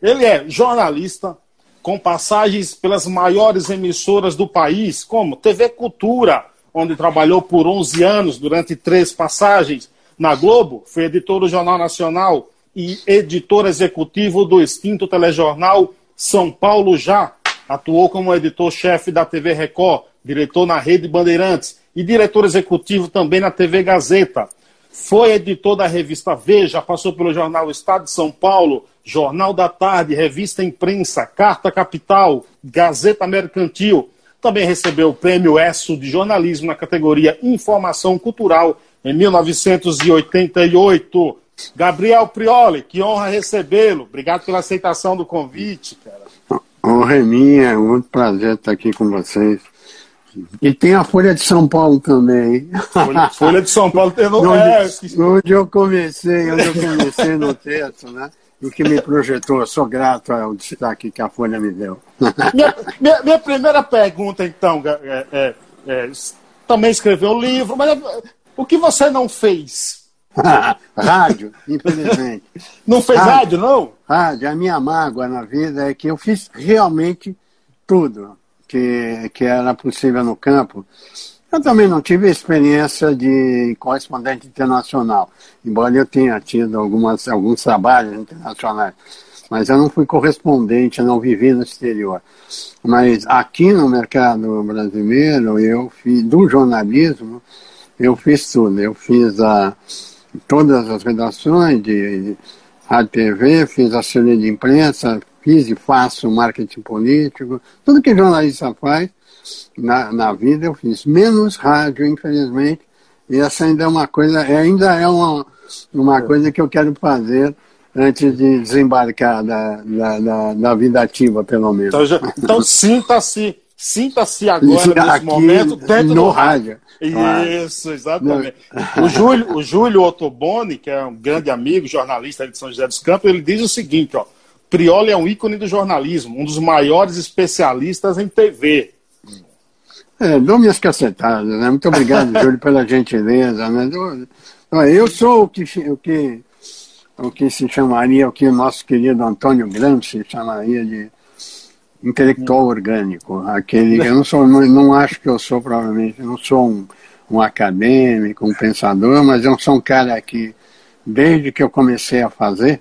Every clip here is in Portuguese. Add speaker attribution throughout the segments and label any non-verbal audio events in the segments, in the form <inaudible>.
Speaker 1: Ele é jornalista, com passagens pelas maiores emissoras do país, como TV Cultura, onde trabalhou por 11 anos, durante três passagens. Na Globo, foi editor do Jornal Nacional e editor executivo do extinto telejornal São Paulo Já. Atuou como editor-chefe da TV Record, diretor na Rede Bandeirantes e diretor executivo também na TV Gazeta. Foi editor da revista Veja, passou pelo jornal Estado de São Paulo, Jornal da Tarde, Revista Imprensa, Carta Capital, Gazeta Mercantil. Também recebeu o prêmio ESSO de jornalismo na categoria Informação Cultural em 1988. Gabriel Prioli, que honra recebê-lo. Obrigado pela aceitação do convite, cara.
Speaker 2: Honra é minha, é muito prazer estar aqui com vocês. E tem a Folha de São Paulo também.
Speaker 1: Folha, Folha de São Paulo tem no... <laughs>
Speaker 2: onde, é, onde eu comecei, onde eu comecei no texto, né? O que me projetou, eu sou grato ao destaque que a Folha me deu. <laughs>
Speaker 1: Minha, minha, minha primeira pergunta, então, é, é, é, também escreveu um livro, mas o que você não fez? <laughs>
Speaker 2: rádio, infelizmente.
Speaker 1: Não fez rádio, rádio, não?
Speaker 2: Rádio, a minha mágoa na vida é que eu fiz realmente tudo que, que era possível no campo. Eu também não tive experiência de correspondente internacional, embora eu tenha tido algumas, alguns trabalhos internacionais. Mas eu não fui correspondente, eu não vivi no exterior. Mas aqui no mercado brasileiro, eu fiz, do jornalismo, eu fiz tudo. Eu fiz a, todas as redações de, de rádio TV, fiz a assessoria de imprensa, fiz e faço marketing político, tudo que jornalista faz na, na vida eu fiz, menos rádio, infelizmente, e essa ainda é uma coisa, ainda é uma, uma coisa que eu quero fazer antes de desembarcar da, da, da, da vida ativa, pelo menos.
Speaker 1: Então, então sinta-se sinta-se <laughs> agora, nesse Aqui, momento, dentro
Speaker 2: no rádio.
Speaker 1: rádio. Isso, exatamente. O Júlio, o Júlio Ottoboni, que é um grande amigo, jornalista de São José dos Campos, ele diz o seguinte, ó, Prioli é um ícone do jornalismo, um dos maiores especialistas em TV.
Speaker 2: É, dou minhas cacetadas, né? Muito obrigado, <laughs> Júlio, pela gentileza. Né? Eu sou o que, o, que, o que se chamaria, o que o nosso querido Antônio Gramsci chamaria de intelectual orgânico. Aquele, eu não, sou, não, não acho que eu sou, provavelmente, não sou um, um acadêmico, um pensador, mas eu sou um cara que, desde que eu comecei a fazer,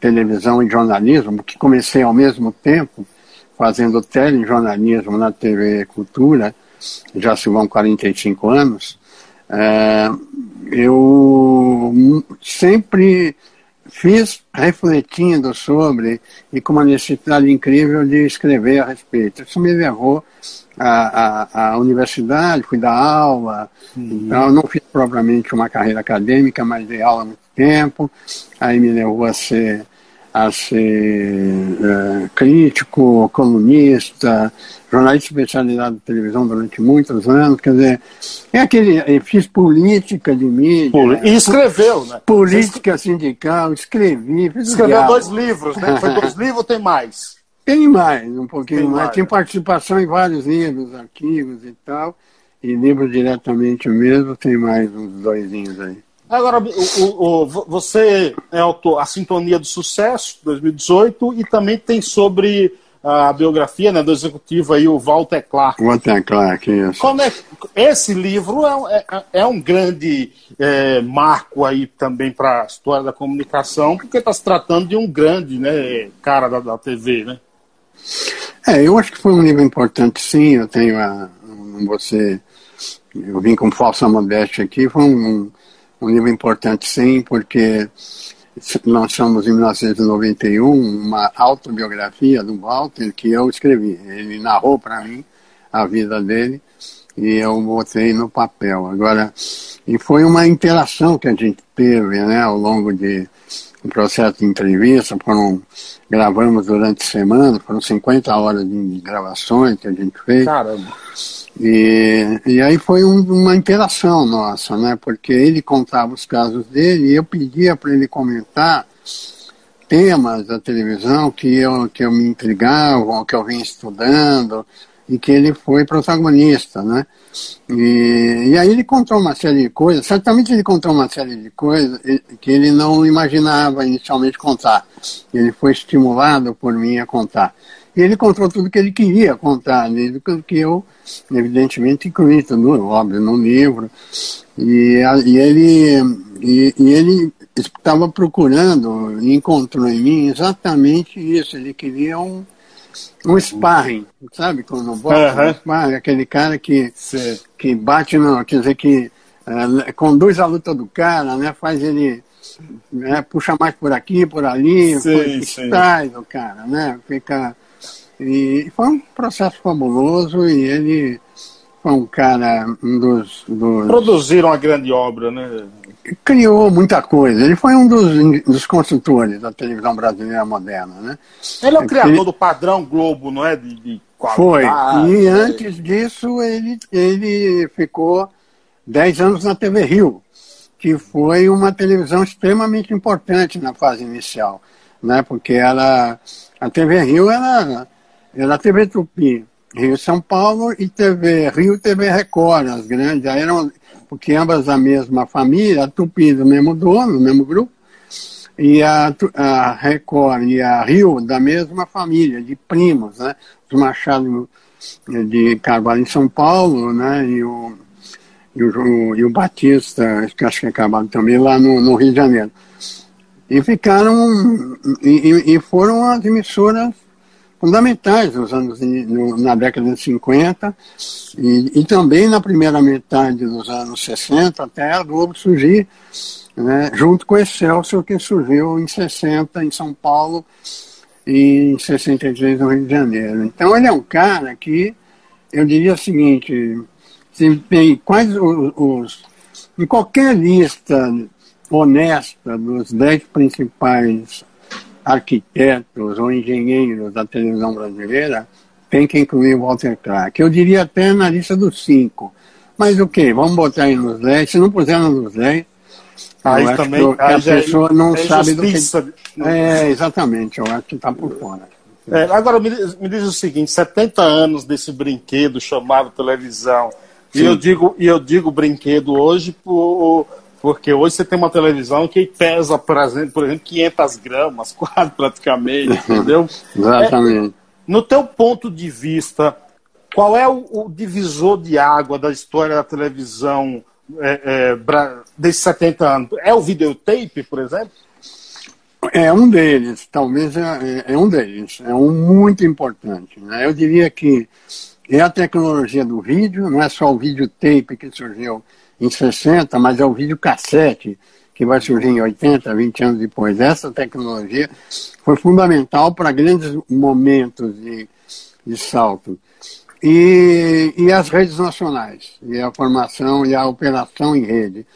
Speaker 2: televisão e jornalismo, que comecei ao mesmo tempo fazendo telejornalismo na TV Cultura, já se vão 45 anos, é, eu sempre fiz refletindo sobre e com uma necessidade incrível de escrever a respeito. Isso me levou à, à, à universidade, fui dar aula, uhum. então não fiz propriamente uma carreira acadêmica, mas dei aula há muito tempo, aí me levou a ser a ser é, crítico, colunista, jornalista especializado de televisão durante muitos anos, quer dizer, é aquele, fiz política de mídia. Poli
Speaker 1: e escreveu, né?
Speaker 2: Política sindical, escrevi.
Speaker 1: Fiz escreveu dois livros, né? Foi dois <laughs> livros ou tem mais?
Speaker 2: Tem mais, um pouquinho tem mais. mais. Tem participação em vários livros, artigos e tal, e livros diretamente mesmo, tem mais uns dois aí.
Speaker 1: Agora, o, o, o, você é autor A Sintonia do Sucesso, 2018, e também tem sobre a biografia né, do executivo aí, o Walter Clark.
Speaker 2: Walter Clark, isso.
Speaker 1: Como é, esse livro é, é, é um grande é, marco aí também para a história da comunicação, porque está se tratando de um grande né, cara da, da TV, né?
Speaker 2: É, eu acho que foi um livro importante, sim. Eu tenho a. Você. Eu vim com falsa modéstia aqui, foi um, um livro importante, sim, porque lançamos em 1991 uma autobiografia do Walter que eu escrevi. Ele narrou para mim a vida dele e eu botei no papel. Agora, e foi uma interação que a gente teve né, ao longo de um processo de entrevista, foram, gravamos durante semana, foram 50 horas de gravações que a gente fez.
Speaker 1: Caramba!
Speaker 2: E, e aí foi um, uma interação nossa, né? Porque ele contava os casos dele e eu pedia para ele comentar temas da televisão que eu, que eu me intrigavam, que eu vinha estudando. E que ele foi protagonista, né? E, e aí ele contou uma série de coisas, certamente ele contou uma série de coisas que ele não imaginava inicialmente contar. Ele foi estimulado por mim a contar. E ele contou tudo que ele queria contar, né? que eu, evidentemente, incluí tudo, óbvio, no livro. E, e ele, e, e ele estava procurando, encontrou em mim exatamente isso. Ele queria um, um sparring, sabe? Quando bota uhum. um sparring, aquele cara que, que bate, no, quer dizer, que uh, conduz a luta do cara, né? Faz ele né, puxa mais por aqui, por ali, traz o cara, né? Fica. E foi um processo fabuloso e ele foi um cara, um dos, dos...
Speaker 1: Produziram uma grande obra, né?
Speaker 2: Criou muita coisa. Ele foi um dos, dos construtores da televisão brasileira moderna, né?
Speaker 1: Ele é o criador ele... do padrão Globo, não é? De, de
Speaker 2: foi. E é. antes disso ele, ele ficou 10 anos na TV Rio, que foi uma televisão extremamente importante na fase inicial, né? Porque ela, a TV Rio era, era a TV Tupi, Rio São Paulo e TV Rio TV Record, as grandes, eram porque ambas a mesma família, a Tupi do mesmo dono, do mesmo grupo, e a, a Record e a Rio da mesma família, de primos, né? Os Machado de Carvalho em São Paulo, né? E o, e o, e o Batista, que acho que é Carvalho também, lá no, no Rio de Janeiro. E ficaram, e, e foram as emissoras fundamentais nos anos, no, na década de 50 e, e, também na primeira metade dos anos 60 até a Globo surgir, né, junto com o Excelsior que surgiu em 60 em São Paulo e em 63 no Rio de Janeiro. Então ele é um cara que, eu diria o seguinte, se tem quais os, os em qualquer lista honesta dos dez principais arquitetos ou engenheiros da televisão brasileira, tem que incluir o Walter Clark. Eu diria até na lista dos cinco. Mas o okay, que? Vamos botar aí nos 10. Se não puser nos 10,
Speaker 1: aí também,
Speaker 2: que, a é pessoa não é sabe do que. É, exatamente, eu acho que está por fora.
Speaker 1: É, agora, me, me, diz o seguinte: 70 anos desse brinquedo chamado televisão. E eu, digo, e eu digo brinquedo hoje por, porque hoje você tem uma televisão que pesa, por exemplo, por exemplo 500 gramas, <laughs> quase praticamente, entendeu?
Speaker 2: Exatamente. É,
Speaker 1: no teu ponto de vista, qual é o, o, divisor de água da história da televisão é, é, desses 70 anos? É o videotape, por exemplo?
Speaker 2: É um deles, talvez é, é, um deles, é um muito importante. Né? Eu diria que é a tecnologia do vídeo, não é só o videotape que surgiu em 60, mas é o videocassete que vai surgir em 80, 20 anos depois. Essa tecnologia foi fundamental para grandes momentos de, de salto. E, e as redes nacionais, e a formação e a operação em rede.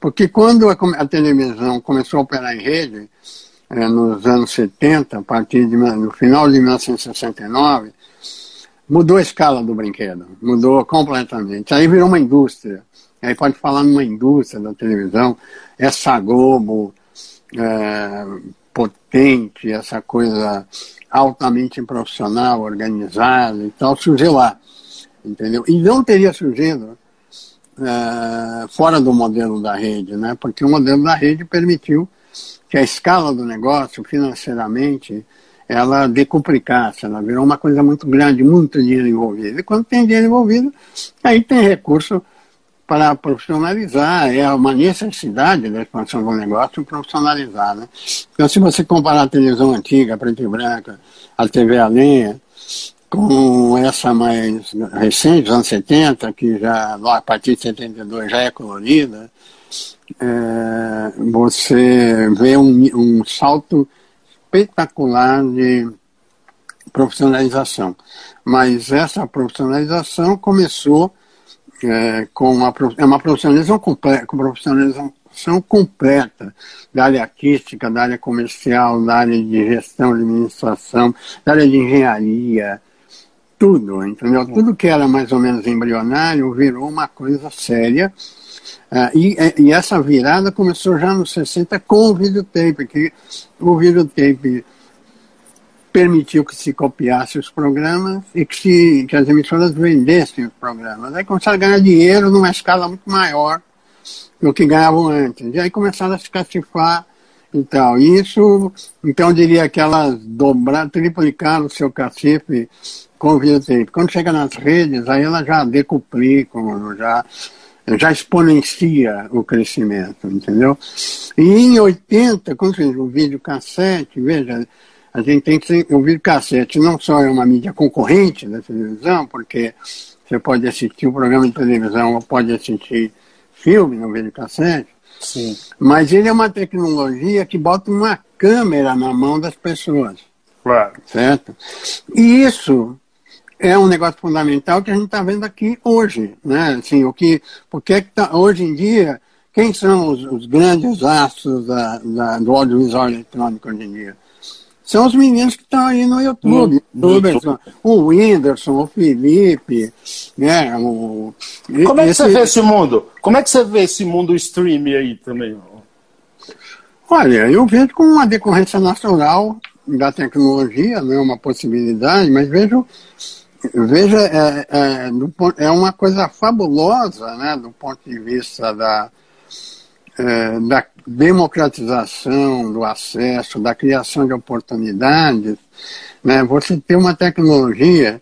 Speaker 2: Porque quando a, a televisão começou a operar em rede, é, nos anos 70, a partir de, no final de 1969, mudou a escala do brinquedo, mudou completamente. Aí virou uma indústria. Aí pode falar numa indústria da televisão, essa Globo é, potente, essa coisa altamente profissional, organizada e tal, surgiu lá. Entendeu? E não teria surgido é, fora do modelo da rede, né? porque o modelo da rede permitiu que a escala do negócio, financeiramente, ela decuplicasse, ela virou uma coisa muito grande, muito dinheiro envolvido. E quando tem dinheiro envolvido, aí tem recurso para profissionalizar, é uma necessidade da expansão do negócio profissionalizar. Né? Então, se você comparar a televisão antiga, preta e branca, a TV a lenha, com essa mais recente, dos anos 70, que já a partir de 72 já é colorida, é, você vê um, um salto espetacular de profissionalização. Mas essa profissionalização começou é, com uma, é uma profissionalização, completa, profissionalização completa da área artística, da área comercial, da área de gestão, de administração, da área de engenharia, tudo, entendeu? Tudo que era mais ou menos embrionário virou uma coisa séria. Uh, e, e, essa virada começou já nos 60 com o videotape, que o videotape permitiu que se copiasse os programas e que, se, que as emissoras vendessem os programas. Aí começaram a ganhar dinheiro numa escala muito maior do que ganhavam antes. E aí começaram a se cacifar e tal. Isso, então eu diria que elas dobraram, triplicaram o seu cacife com o videotape. Quando chega nas redes, aí elas já decuplicam, já, já exponencia o crescimento, entendeu? E em 80, quando fez o vídeo cassete, veja, a gente tem que o vídeo cassete não só é uma mídia concorrente da televisão, porque você pode assistir um programa de televisão ou pode assistir filme no vídeo cassete, Sim. mas ele é uma tecnologia que bota uma câmera na mão das pessoas.
Speaker 1: Claro.
Speaker 2: Certo? E isso é um negócio fundamental que a gente está vendo aqui hoje. Né? Assim, o que, porque é que tá, hoje em dia, quem são os, os grandes astros da, da, do audiovisual eletrônico hoje em dia? São os meninos que estão aí no YouTube. YouTube. O Whindersson, o Felipe, né? O,
Speaker 1: Como é que esse... você vê esse mundo? Como é que você vê esse mundo stream aí também?
Speaker 2: Olha, eu vejo como uma decorrência natural da tecnologia, não é uma possibilidade, mas vejo, vejo é, é, do, é uma coisa fabulosa, né, do ponto de vista da, é, da democratização do acesso, da criação de oportunidades, né, você tem uma tecnologia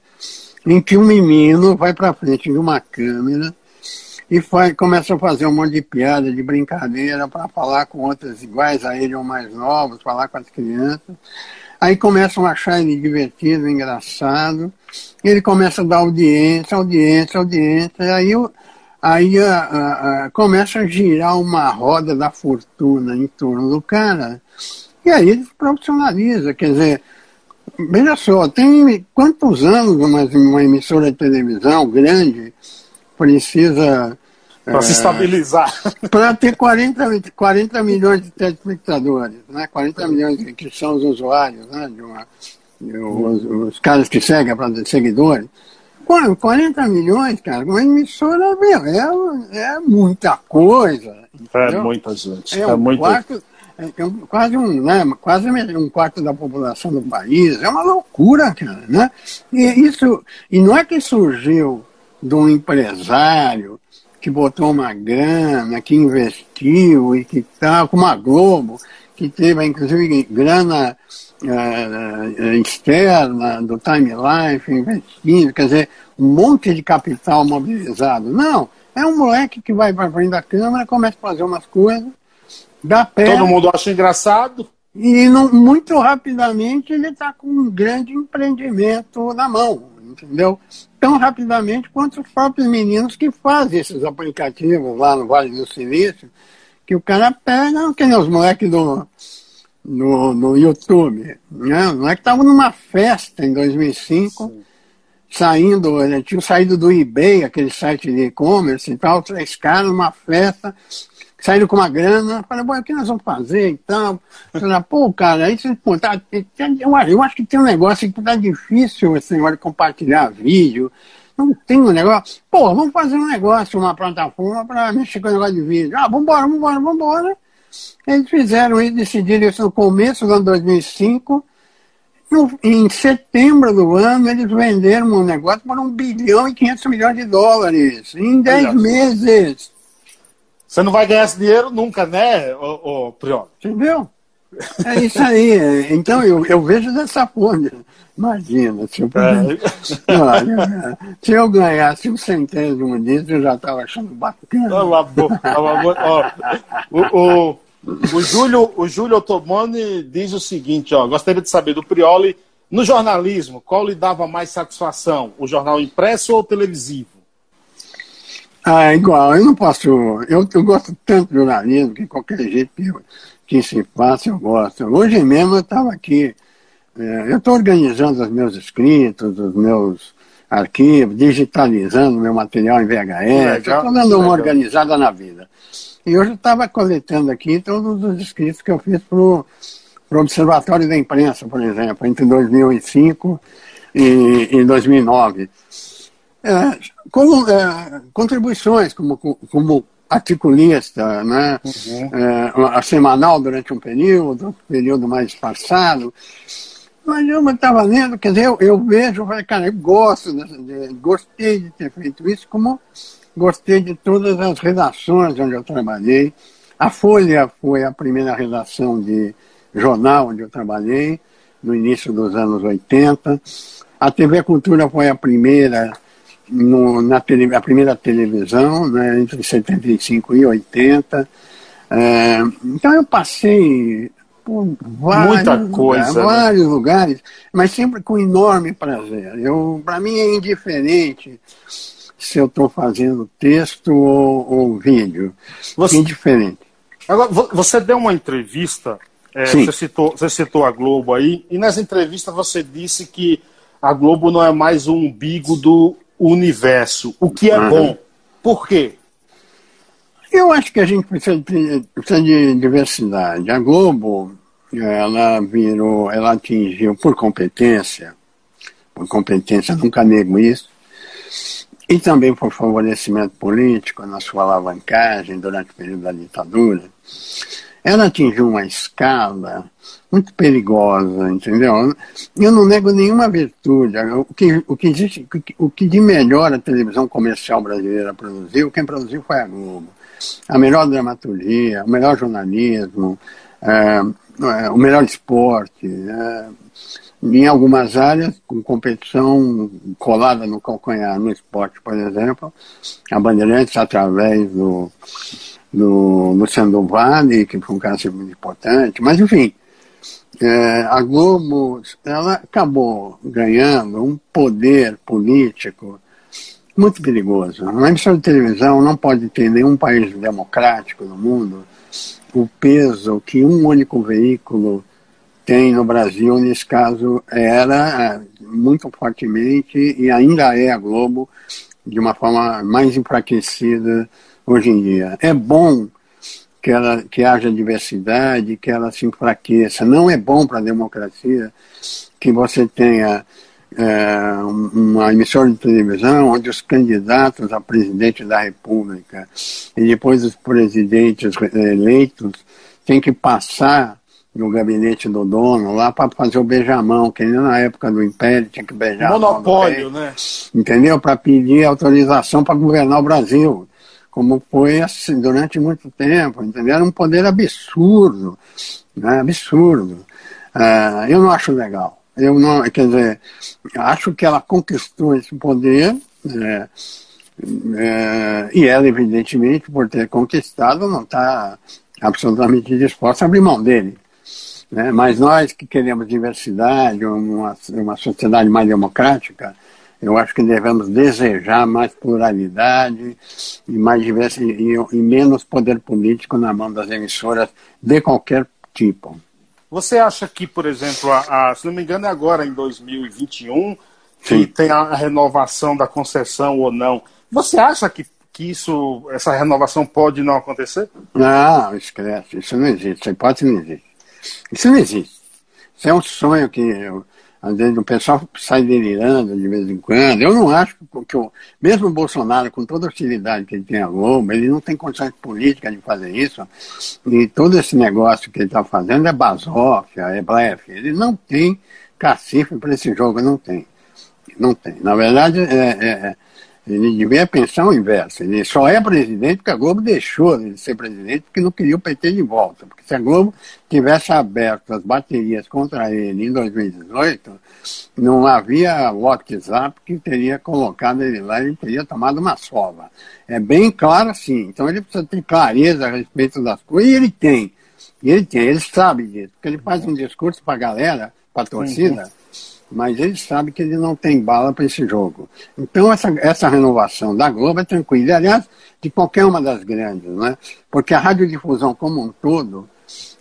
Speaker 2: em que um menino vai para frente de uma câmera e faz, começa a fazer um monte de piada, de brincadeira, para falar com outras iguais a ele ou mais novos, falar com as crianças. Aí começam a achar ele divertido, engraçado. Ele começa a dar audiência, audiência, audiência. Aí o, aí a, a, a, começa a girar uma roda da fortuna em torno do cara, e aí ele profissionaliza, quer dizer, veja só, tem quantos anos uma, uma emissora de televisão grande precisa
Speaker 1: para é, se estabilizar. <laughs>
Speaker 2: Para ter 40, 40 milhões de telespectadores, né? 40 milhões que são os usuários, né? De uma, de os, os, caras que seguem, para seguidores. 40 milhões, cara, uma emissora, meu, é, é muita coisa.
Speaker 1: É entendeu? É muita gente.
Speaker 2: É, é um muito... quarto, é, é quase, um, né, quase um quarto da população do país. É uma loucura, cara, né? E, isso, e não é que surgiu de um empresário que botou uma grana, que investiu e que tal, como a Globo, que teve inclusive grana uh, externa do Time Life investindo, quer dizer, um monte de capital mobilizado. Não, é um moleque que vai para frente da Câmara, começa a fazer umas coisas, dá pé.
Speaker 1: Todo mundo acha engraçado.
Speaker 2: E não, muito rapidamente ele está com um grande empreendimento na mão, entendeu? Tão rapidamente quanto os próprios meninos que fazem esses aplicativos lá no Vale do Silício, que o cara pega, que nem os moleques do, no, no YouTube. Né? Não é que estava numa festa em 2005, Sim. saindo, ele tinha saído do eBay, aquele site de e-commerce e tal, três caras numa festa, saíram com uma grana, falei, bom, o que nós vamos fazer e tal? Falei, pô, cara, aí você, pô, tá, eu acho que tem um negócio que tá difícil esse negócio de compartilhar vídeo, não tem um negócio, pô, vamos fazer um negócio, uma plataforma para mexer com o negócio de vídeo. Ah, vambora, vambora, vambora. Eles fizeram isso, decidiram isso no começo do ano 2005. No, em setembro do ano, eles venderam um negócio por 1 bilhão e 500 milhões de dólares em 10 meses.
Speaker 1: Você não vai ganhar esse dinheiro nunca, né, ô, ô Priol?
Speaker 2: Entendeu? É isso aí. Então eu, eu vejo dessa forma. Imagina, se eu, é. olha, se eu ganhasse um centésimo disso, eu já estava achando bacana.
Speaker 1: ó, o, o, o, Júlio, o Júlio Otomani diz o seguinte, ó, gostaria de saber do Prioli, no jornalismo, qual lhe dava mais satisfação, o jornal impresso ou televisivo?
Speaker 2: Ah, igual, eu não posso, eu, eu gosto tanto do jornalismo que qualquer jeito que, que se faça eu gosto. Hoje mesmo eu estava aqui é, eu estou organizando os meus escritos, os meus arquivos, digitalizando meu material em VHS, estou dando uma organizada na vida. E hoje eu estava coletando aqui todos os escritos que eu fiz para o Observatório da Imprensa, por exemplo, entre 2005 e, e 2009. É, como, é, contribuições como, como articulista, né? Uhum. É, a semanal durante um período, um período mais passado. Mas eu estava lendo, quer dizer, eu, eu vejo, eu falei, cara, eu gosto, de, gostei de ter feito isso, como gostei de todas as redações onde eu trabalhei. A Folha foi a primeira redação de jornal onde eu trabalhei, no início dos anos 80. A TV Cultura foi a primeira, no, na tele, a primeira televisão, né, entre 75 e 80. É, então eu passei por vários, Muita coisa, lugares, né? vários lugares, mas sempre com enorme prazer. Para mim é indiferente se eu estou fazendo texto ou, ou vídeo. Você, indiferente.
Speaker 1: Agora, você deu uma entrevista, é, você, citou, você citou a Globo aí, e nessa entrevista você disse que a Globo não é mais o umbigo do universo, o que é uhum. bom. Por quê?
Speaker 2: Eu acho que a gente precisa de, precisa de diversidade. A Globo, ela virou, ela atingiu por competência, por competência, nunca nego isso, e também por favorecimento político na sua alavancagem durante o período da ditadura, ela atingiu uma escala muito perigosa, entendeu? Eu não nego nenhuma virtude. O que, o que, existe, o que de melhor a televisão comercial brasileira produziu, quem produziu foi a Globo. A melhor dramaturgia, o melhor jornalismo, é, o melhor esporte. É, em algumas áreas, com competição colada no calcanhar, no esporte, por exemplo, a Bandeirantes, através do, do Luciano Vale, que foi um cara muito importante, mas enfim, é, a Globo ela acabou ganhando um poder político muito perigoso. Uma emissora de televisão não pode ter nenhum país democrático no mundo o peso que um único veículo tem no Brasil, nesse caso, era é, muito fortemente e ainda é a Globo de uma forma mais enfraquecida hoje em dia. É bom que, ela, que haja diversidade, que ela se enfraqueça. Não é bom para a democracia que você tenha é, uma emissora de televisão onde os candidatos a presidente da República e depois os presidentes eleitos têm que passar no gabinete do dono lá para fazer o beijamão, que nem na época do Império tinha que beijar.
Speaker 1: Monopólio, né?
Speaker 2: Entendeu? Para pedir autorização para governar o Brasil. Como foi assim, durante muito tempo, entendeu? Era um poder absurdo, né? absurdo. Uh, eu não acho legal. Eu não, quer dizer, acho que ela conquistou esse poder, né? é, e ela, evidentemente, por ter conquistado, não está absolutamente disposta a abrir mão dele. Né? Mas nós que queremos diversidade, uma, uma sociedade mais democrática, eu acho que devemos desejar mais pluralidade e, mais diversidade, e, e menos poder político na mão das emissoras de qualquer tipo.
Speaker 1: Você acha que, por exemplo, a, a, se não me engano é agora em 2021 que Sim. tem a renovação da concessão ou não? Você acha que, que isso, essa renovação pode não acontecer?
Speaker 2: Não, esquece, isso não existe, essa hipótese não existe. Isso não existe. Isso é um sonho que eu, às vezes o pessoal sai delirando de vez em quando. Eu não acho que, mesmo o Bolsonaro, com toda a hostilidade que ele tem a Globo, ele não tem condições políticas de fazer isso. E todo esse negócio que ele está fazendo é basófia, é blefe. Ele não tem cacife para esse jogo, não tem. Não tem. Na verdade, é, é, é ele devia pensar o inverso. Ele só é presidente porque a Globo deixou de ser presidente porque não queria o PT de volta. Porque se a Globo tivesse aberto as baterias contra ele em 2018, não havia WhatsApp que teria colocado ele lá e ele teria tomado uma sova. É bem claro assim. Então ele precisa ter clareza a respeito das coisas e ele tem. Ele tem, ele sabe disso. Porque ele faz um discurso para a galera, para a torcida. Uhum mas ele sabe que ele não tem bala para esse jogo. Então, essa, essa renovação da Globo é tranquila. Aliás, de qualquer uma das grandes, né? porque a radiodifusão como um todo,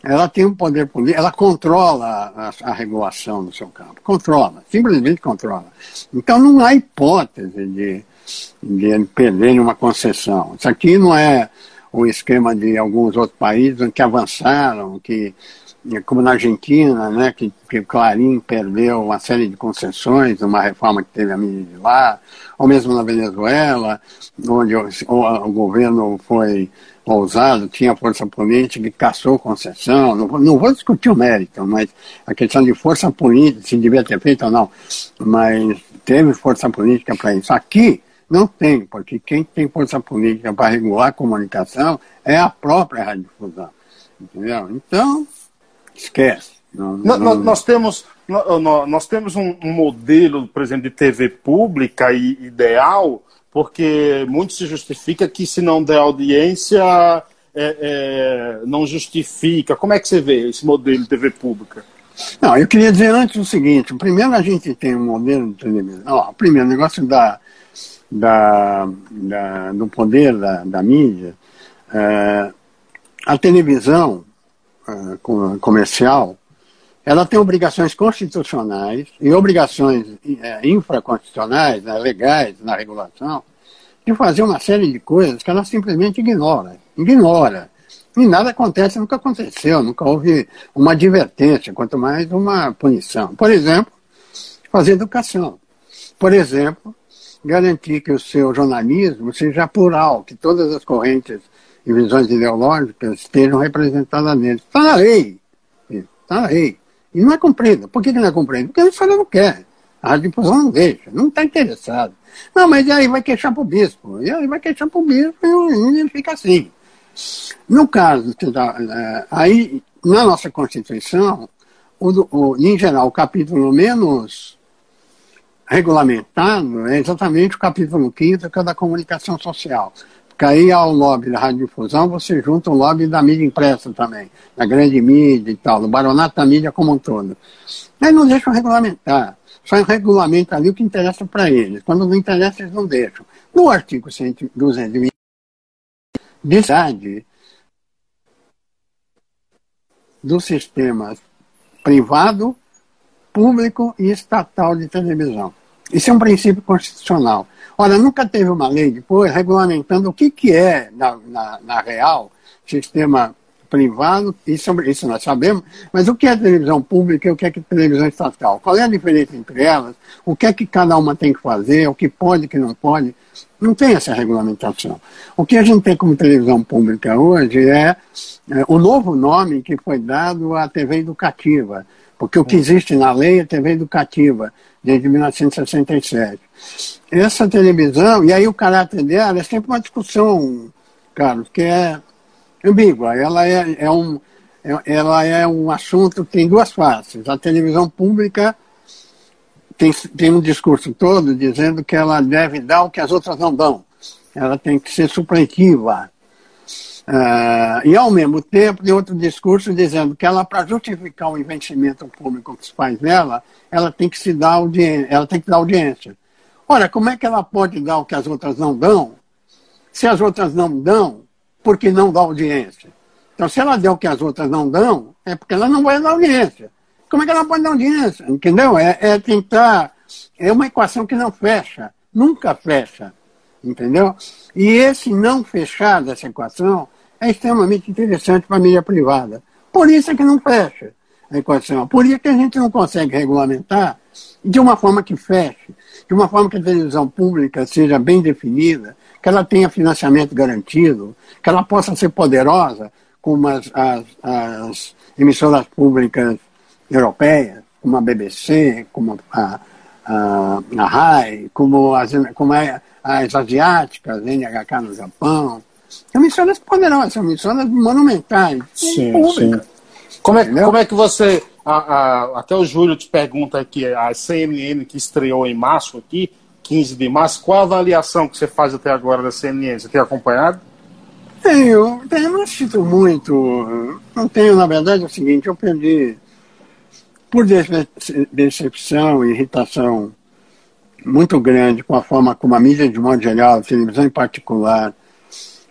Speaker 2: ela tem um poder político, ela controla a, a, regulação do seu campo. Controla, simplesmente controla. Então, não há hipótese de, de perder uma concessão. Isso aqui não é o esquema de alguns outros países que avançaram, que como na Argentina, né, que, que Clarim perdeu uma série de concessões, uma reforma que teve a mídia de lá, ou mesmo na Venezuela, onde o, o, o governo foi ousado, tinha força política que caçou concessão. Não, não vou discutir o mérito, mas a questão de força política, se devia ter feito ou não, mas teve força política para isso. Aqui não tem, porque quem tem força política para regular a comunicação é a própria radiodifusão. Entendeu? Então, esquece.
Speaker 1: Não, não... Nós, nós, temos, nós temos um, modelo, por exemplo, de TV pública e ideal, porque muito se justifica que se não der audiência, é, é, não justifica. Como é que você vê esse modelo de TV pública?
Speaker 2: Não, eu queria dizer antes o seguinte: primeiro a gente tem um modelo de televisão. Ó, primeiro, o negócio da, da, da, do poder da, da mídia. É, a televisão uh, comercial, ela tem obrigações constitucionais e obrigações uh, infraconstitucionais, né, legais na regulação, de fazer uma série de coisas que ela simplesmente ignora. Ignora. E nada acontece, nunca aconteceu, nunca houve uma advertência, quanto mais uma punição. Por exemplo, fazer educação. Por exemplo, garantir que o seu jornalismo seja plural, que todas as correntes e visões ideológicas estejam representadas nele. Está na lei. Está na lei. E não é cumprida. Por que, que não é cumprida? Porque a senhora não quer. A radiodifusão não deixa, não está interessado. Não, mas aí vai queixar para o bispo. E aí vai queixar para o bispo e fica assim. No caso, é, aí, na nossa Constituição, o, o, em geral, o capítulo menos regulamentado é exatamente o capítulo 5 que é da comunicação social. Aí ao lobby da radiodifusão você junta o lobby da mídia impressa também, da grande mídia e tal, do baronato da mídia como um todo. Aí não deixam regulamentar. Só regulamenta ali o que interessa para eles. Quando não interessa, eles não deixam. No artigo 220, diz do sistema privado, público e estatal de televisão. Isso é um princípio constitucional. Ora, nunca teve uma lei depois regulamentando o que, que é, na, na, na real, sistema privado, isso, isso nós sabemos, mas o que é televisão pública e o que é que é televisão estatal? Qual é a diferença entre elas? O que é que cada uma tem que fazer? O que pode, o que não pode? Não tem essa regulamentação. O que a gente tem como televisão pública hoje é, é o novo nome que foi dado à TV educativa, porque o que existe na lei é TV educativa, desde 1967. Essa televisão, e aí o caráter dela é sempre uma discussão, Carlos, que é ambígua. Ela é, é um, é, ela é um assunto que tem duas faces. A televisão pública tem, tem um discurso todo dizendo que ela deve dar o que as outras não dão. Ela tem que ser supletiva. Uh, e, ao mesmo tempo, tem outro discurso dizendo que ela, para justificar o investimento público que se faz nela, ela tem que se dar audiência, ela tem que dar audiência. Ora, como é que ela pode dar o que as outras não dão, se as outras não dão, porque não dá audiência. Então, se ela der o que as outras não dão, é porque ela não vai dar audiência. Como é que ela pode dar audiência? Entendeu? É, é tentar. É uma equação que não fecha. Nunca fecha. Entendeu? E esse não fechar dessa equação é extremamente interessante para a mídia privada. Por isso é que não fecha a equação. Por isso que a gente não consegue regulamentar de uma forma que feche, de uma forma que a televisão pública seja bem definida, que ela tenha financiamento garantido, que ela possa ser poderosa, como as, as, as emissoras públicas europeias, como a BBC, como a, a, a RAI, como as, como a, as asiáticas, NHK no Japão. São emissoras poderosas, são emissoras monumentais, sim.
Speaker 1: Sim. Como é, como é que você. A, a, até o Júlio te pergunta aqui, a CNN que estreou em março aqui, 15 de março. Qual a avaliação que você faz até agora da CNN? Você tem acompanhado?
Speaker 2: Tenho, tenho, não assisto muito. Não tenho, na verdade, é o seguinte, eu perdi, por decepção e irritação muito grande com a forma como a mídia, de modo geral, a televisão em particular,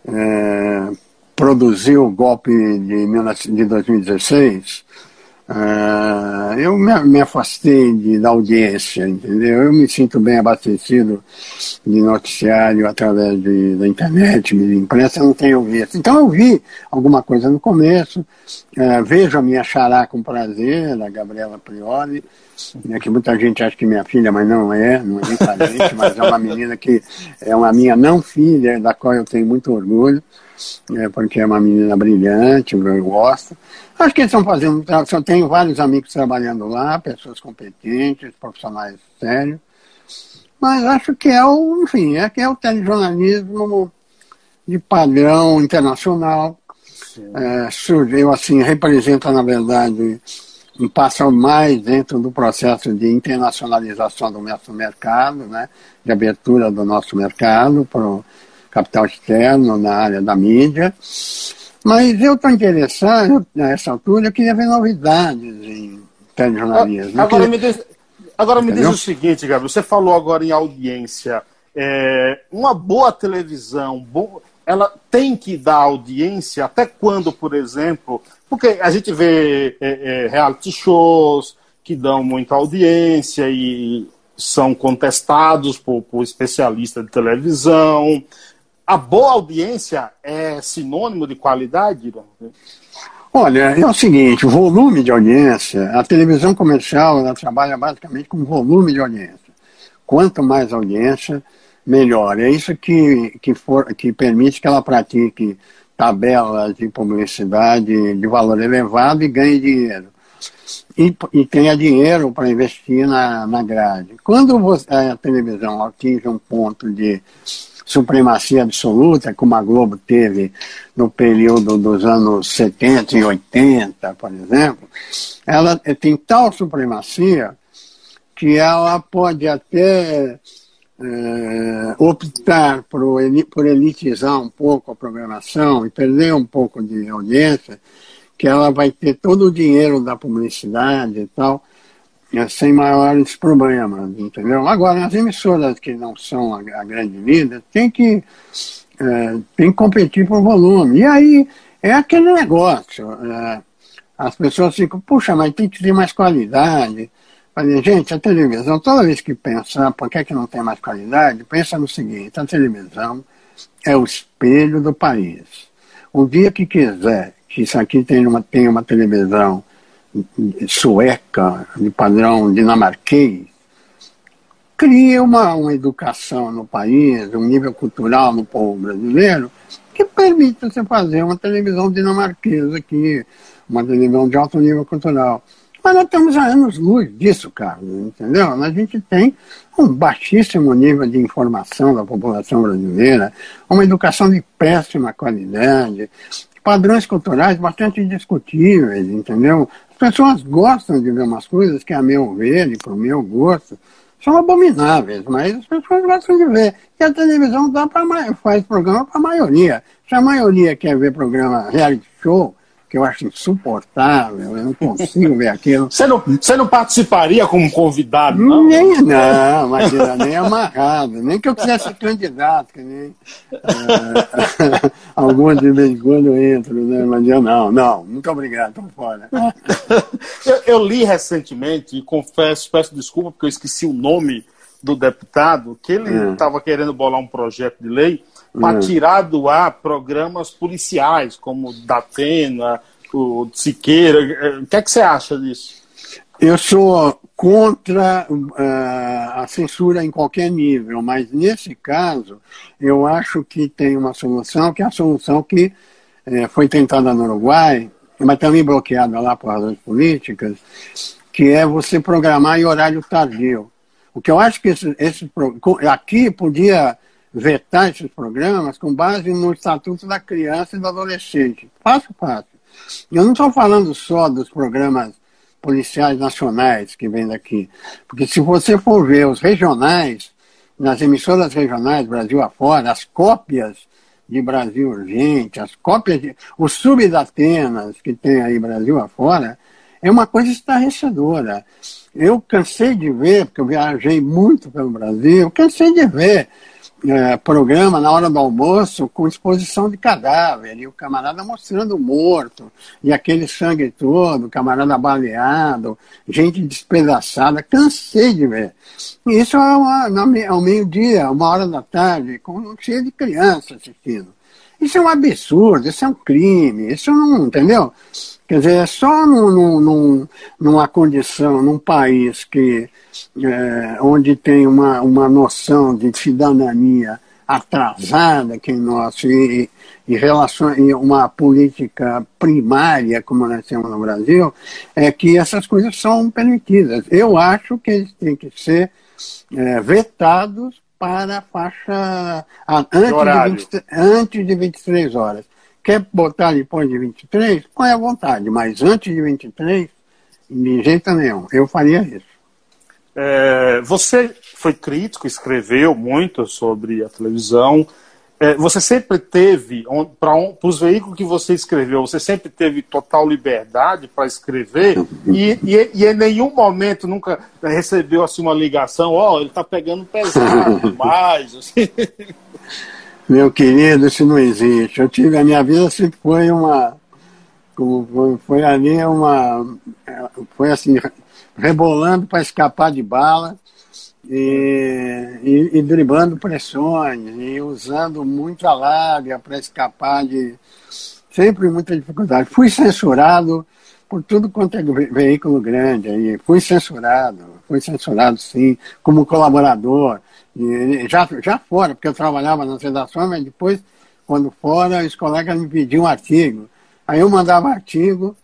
Speaker 2: é, produziu o golpe de, de 2016, Eu me, me afastei de, da audiência, entendeu? Eu me sinto bem abastecido de noticiário através de, da internet, de imprensa, eu não tenho visto. Então eu vi alguma coisa no começo, uh, vejo a minha xará com prazer, a Gabriela Priori, né, que muita gente acha que minha filha, mas não é, não é nem parente, <laughs> mas é uma menina que é uma minha não filha, da qual eu tenho muito orgulho é, porque é uma menina brilhante, eu gosto. Acho que eles estão fazendo, eu tenho vários amigos trabalhando lá, pessoas competentes, profissionais sérios, mas acho que é o, enfim, é que é o telejornalismo de padrão internacional. É, surgiu assim, representa, na verdade, um passo mais dentro do processo de internacionalização do nosso mercado, né, de abertura do nosso mercado para capital externo na área da mídia. Mas eu estou interessado, nessa altura, eu queria ver novidades em telejornalismo.
Speaker 1: Agora, me diz, agora me diz o seguinte, Gabriel, você falou agora em audiência. É, uma boa televisão, ela tem que dar audiência até quando, por exemplo, porque a gente vê é, é, reality shows que dão muita audiência e são contestados por, por especialistas de televisão a boa audiência é sinônimo de qualidade?
Speaker 2: Olha, é o seguinte, volume de audiência, a televisão comercial ela trabalha basicamente com volume de audiência. Quanto mais audiência, melhor. É isso que, que, for, que permite que ela pratique tabelas de publicidade de valor elevado e ganhe dinheiro. E, e tenha dinheiro para investir na, na grade. Quando você, a televisão atinge um ponto de supremacia absoluta, como a Globo teve no período dos anos 70 e 80, por exemplo, ela tem tal supremacia que ela pode até é, optar por, por elitizar um pouco a programação e perder um pouco de audiência, que ela vai ter todo o dinheiro da publicidade e tal, é, sem maiores problemas, entendeu? Agora, as emissoras que não são a, a grande líder têm que, é, tem que competir por volume. E aí é aquele negócio. É, as pessoas ficam, puxa, mas tem que ter mais qualidade. Falei, gente, a televisão, toda vez que pensa, por que, é que não tem mais qualidade, pensa no seguinte, a televisão é o espelho do país. O dia que quiser que isso aqui tenha uma, tenha uma televisão sueca, de padrão dinamarquês, cria uma, uma educação no país, um nível cultural no povo brasileiro, que permite você fazer uma televisão dinamarquesa aqui, uma televisão de alto nível cultural. Mas nós estamos anos-luz disso, Carlos, entendeu? A gente tem um baixíssimo nível de informação da população brasileira, uma educação de péssima qualidade, padrões culturais bastante discutíveis, entendeu? pessoas gostam de ver umas coisas que, a meu ver e para o meu gosto, são abomináveis, mas as pessoas gostam de ver. E a televisão dá pra, faz programa para a maioria. Se a maioria quer ver programa reality show, que eu acho insuportável, eu não consigo ver aquilo.
Speaker 1: Você não, você não participaria como convidado, não?
Speaker 2: Nem, não, imagina, nem amarrado, nem que eu quisesse ser candidato, que nem <laughs> algumas de vez em quando entro, né? Mas eu não, não, muito obrigado, estou fora. <laughs>
Speaker 1: eu, eu li recentemente, e confesso, peço desculpa porque eu esqueci o nome do deputado, que ele estava é. querendo bolar um projeto de lei para hum. tirar do ar programas policiais, como o Datena, o Siqueira. Eh, o que é que você acha disso?
Speaker 2: Eu sou contra uh, a censura em qualquer nível, mas nesse caso eu acho que tem uma solução, que é a solução que uh, foi tentada no Uruguai, mas também bloqueada lá por razões políticas, que é você programar em horário tardio. O que eu acho que esse, esse aqui podia vetar esses programas com base no Estatuto da Criança e do Adolescente. Fácil, fácil. Eu não estou falando só dos programas policiais nacionais que vêm daqui, porque se você for ver os regionais, nas emissoras regionais Brasil afora, as cópias de Brasil Urgente, as cópias de. os subatenas que tem aí Brasil afora, é uma coisa estarrecedora. Eu cansei de ver, porque eu viajei muito pelo Brasil, cansei de ver é, programa na hora do almoço com exposição de cadáver, e o camarada mostrando morto, e aquele sangue todo, o camarada baleado, gente despedaçada, cansei de ver. Isso é ao meio-dia, uma hora da tarde, com, cheio de crianças assistindo. Isso é um absurdo, isso é um crime, isso não, entendeu? Quer dizer, é só num, num, numa condição, num país que, é, onde tem uma, uma noção de cidadania atrasada que nós, e, e, relação, e uma política primária, como nós temos no Brasil, é que essas coisas são permitidas. Eu acho que eles têm que ser é, vetados para a faixa antes de, 20, antes de 23 horas. Quer botar depois de 23? Põe à vontade, mas antes de 23, de jeito nenhum. Eu faria isso.
Speaker 1: É, você foi crítico, escreveu muito sobre a televisão. É, você sempre teve, para um, os veículos que você escreveu, você sempre teve total liberdade para escrever e, e, e, em nenhum momento nunca recebeu assim, uma ligação, ó, oh, ele está pegando pesado <laughs> demais. Assim.
Speaker 2: Meu querido, isso não existe. Eu tive, a minha vida sempre foi uma. Como foi, foi ali uma. Foi assim, rebolando para escapar de bala e, e, e driblando pressões e usando muita lábia para escapar de. Sempre muita dificuldade. Fui censurado por tudo quanto é veículo grande aí. Fui censurado, fui censurado sim, como colaborador. E já, já fora, porque eu trabalhava nas redações, mas depois, quando fora, os colegas me pediam artigo. Aí eu mandava artigo,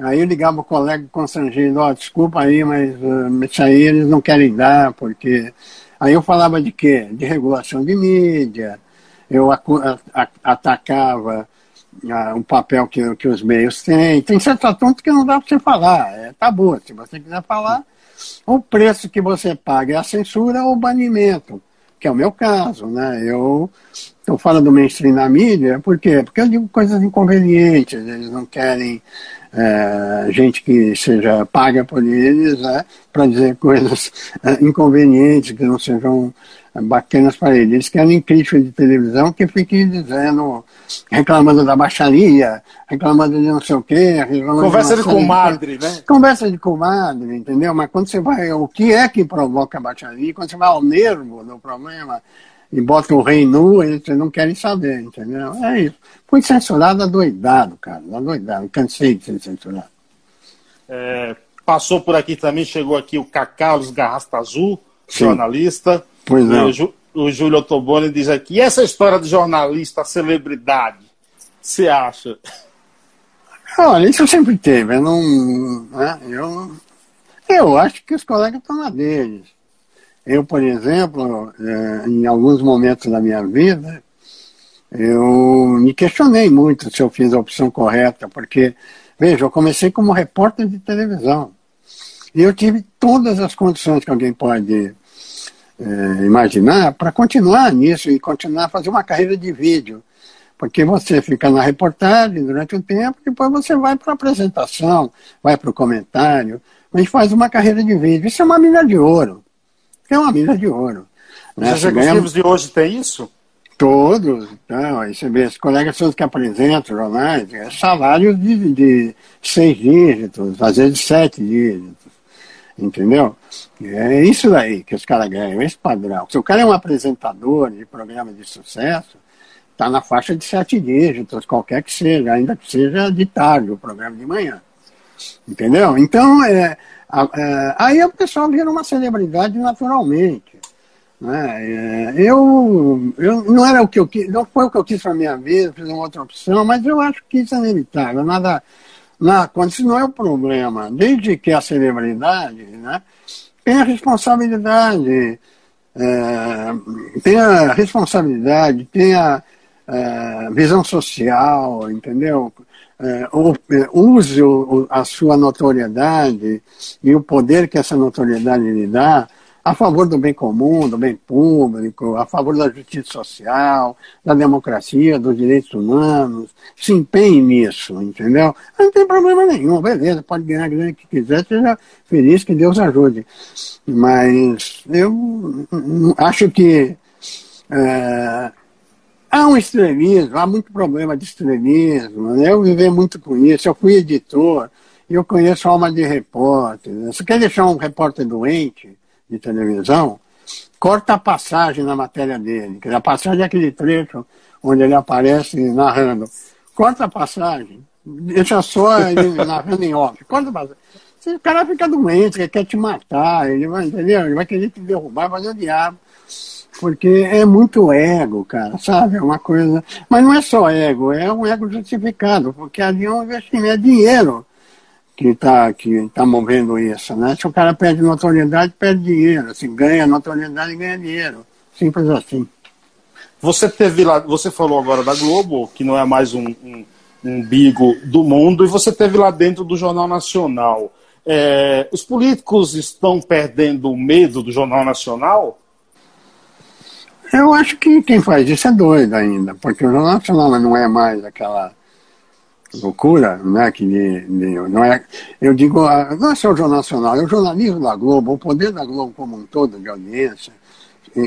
Speaker 2: aí eu ligava o colega constrangido, ó, oh, desculpa aí, mas uh, isso aí eles não querem dar, porque. Aí eu falava de quê? De regulação de mídia, eu atacava uh, o papel que, que os meios têm. Tem certos assuntos que não dá para você falar, é tabu. Se você quiser falar, o preço que você paga é a censura ou o banimento, que é o meu caso, né? Eu estou falando do mainstream na mídia, por quê? Porque eu digo coisas inconvenientes, eles não querem é, gente que seja paga por eles né, para dizer coisas é, inconvenientes, que não sejam bacanas para eles. Eles querem críticos de televisão que fiquem dizendo, reclamando da baixaria, reclamando de não sei o quê.
Speaker 1: Conversa de, de comadre, né?
Speaker 2: Conversa de comadre, entendeu? Mas quando você vai, o que é que provoca a baixaria? Quando você vai ao nervo do problema e bota o rei nu, eles não querem saber, entendeu? É isso. Fui censurado adoidado, cara, adoidado. Cansei de ser censurado.
Speaker 1: É, passou por aqui também, chegou aqui o Cacau Garrasta Azul, Sim. jornalista.
Speaker 2: Pois é.
Speaker 1: O, o Júlio Ottoboni diz aqui, e essa história de jornalista, celebridade, você acha?
Speaker 2: Olha, isso sempre teve. Eu não. Né, eu, eu acho que os colegas estão na deles. Eu, por exemplo, é, em alguns momentos da minha vida, eu me questionei muito se eu fiz a opção correta, porque, veja, eu comecei como repórter de televisão. E eu tive todas as condições que alguém pode é, imaginar para continuar nisso e continuar a fazer uma carreira de vídeo. Porque você fica na reportagem durante um tempo, depois você vai para a apresentação, vai para o comentário, mas faz uma carreira de vídeo. Isso é uma mina de ouro. É uma mina de ouro.
Speaker 1: Né? Os executivos de hoje têm isso?
Speaker 2: Todos. Então, aí você vê, os colegas todos que apresentam jornais, é salário de, de seis dígitos, às vezes sete dígitos. Entendeu? É isso daí que os caras ganham, esse padrão. Se o cara é um apresentador de programa de sucesso, está na faixa de sete dígitos, qualquer que seja, ainda que seja de tarde, o programa de manhã. Entendeu? Então, é, aí o pessoal vira uma celebridade naturalmente. Né? É, eu, eu não era o que eu quis, não foi o que eu quis para minha vida, fiz uma outra opção, mas eu acho que isso é inevitável. Nada, na, quando isso não é o problema, desde que a celebridade né, tem a responsabilidade, é, tem a responsabilidade, tem a é, visão social, entendeu? É, é use a sua notoriedade e o poder que essa notoriedade lhe dá a favor do bem comum, do bem público, a favor da justiça social, da democracia, dos direitos humanos, se empenhe nisso, entendeu? Não tem problema nenhum, beleza, pode ganhar a grana que quiser, seja feliz, que Deus ajude. Mas eu acho que É, há um extremismo, há muito problema de extremismo. Né? Eu vivi muito com isso, eu fui editor, e eu conheço alma de repórter. Né? Você quer deixar um repórter doente de televisão? Corta a passagem na matéria dele. A passagem é aquele trecho onde ele aparece narrando. Corta a passagem. Deixa só ele <laughs> narrando em off. Corta a passagem. O cara fica doente, ele quer te matar, ele vai, entendeu? Ele vai querer te derrubar, fazer o diabo. Porque é muito ego, cara, sabe? É uma coisa. Mas não é só ego, é um ego justificado, porque ali é um investimento, é dinheiro que está que tá movendo isso, né? Se o cara perde notoriedade, perde dinheiro. Se ganha notoriedade, ganha dinheiro. Simples assim.
Speaker 1: Você teve lá, você falou agora da Globo, que não é mais um, um, um bigo do mundo, e você teve lá dentro do Jornal Nacional. É, os políticos estão perdendo o medo do Jornal Nacional?
Speaker 2: Eu acho que quem faz isso é doido ainda, porque o Jornal Nacional não é mais aquela loucura, né? Que de, de, não é, eu digo, ah, não é só o Jornal Nacional, é o jornalismo da Globo, o poder da Globo como um todo de audiência,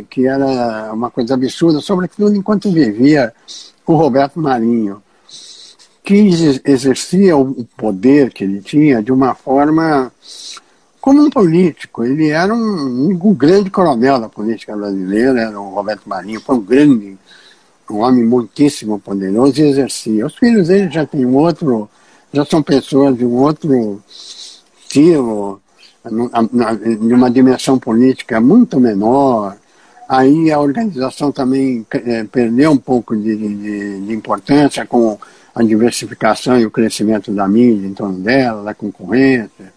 Speaker 2: que era uma coisa absurda, sobretudo enquanto vivia o Roberto Marinho que exercia o poder que ele tinha de uma forma como um político. Ele era um, um grande coronel da política brasileira, era o Roberto Marinho, foi um grande, um homem muitíssimo poderoso e exercia. Os filhos dele já têm outro, já são pessoas de um outro estilo, de uma dimensão política muito menor. Aí a organização também é, perdeu um pouco de, de, de importância com a diversificação e o crescimento da mídia em torno dela, da concorrência.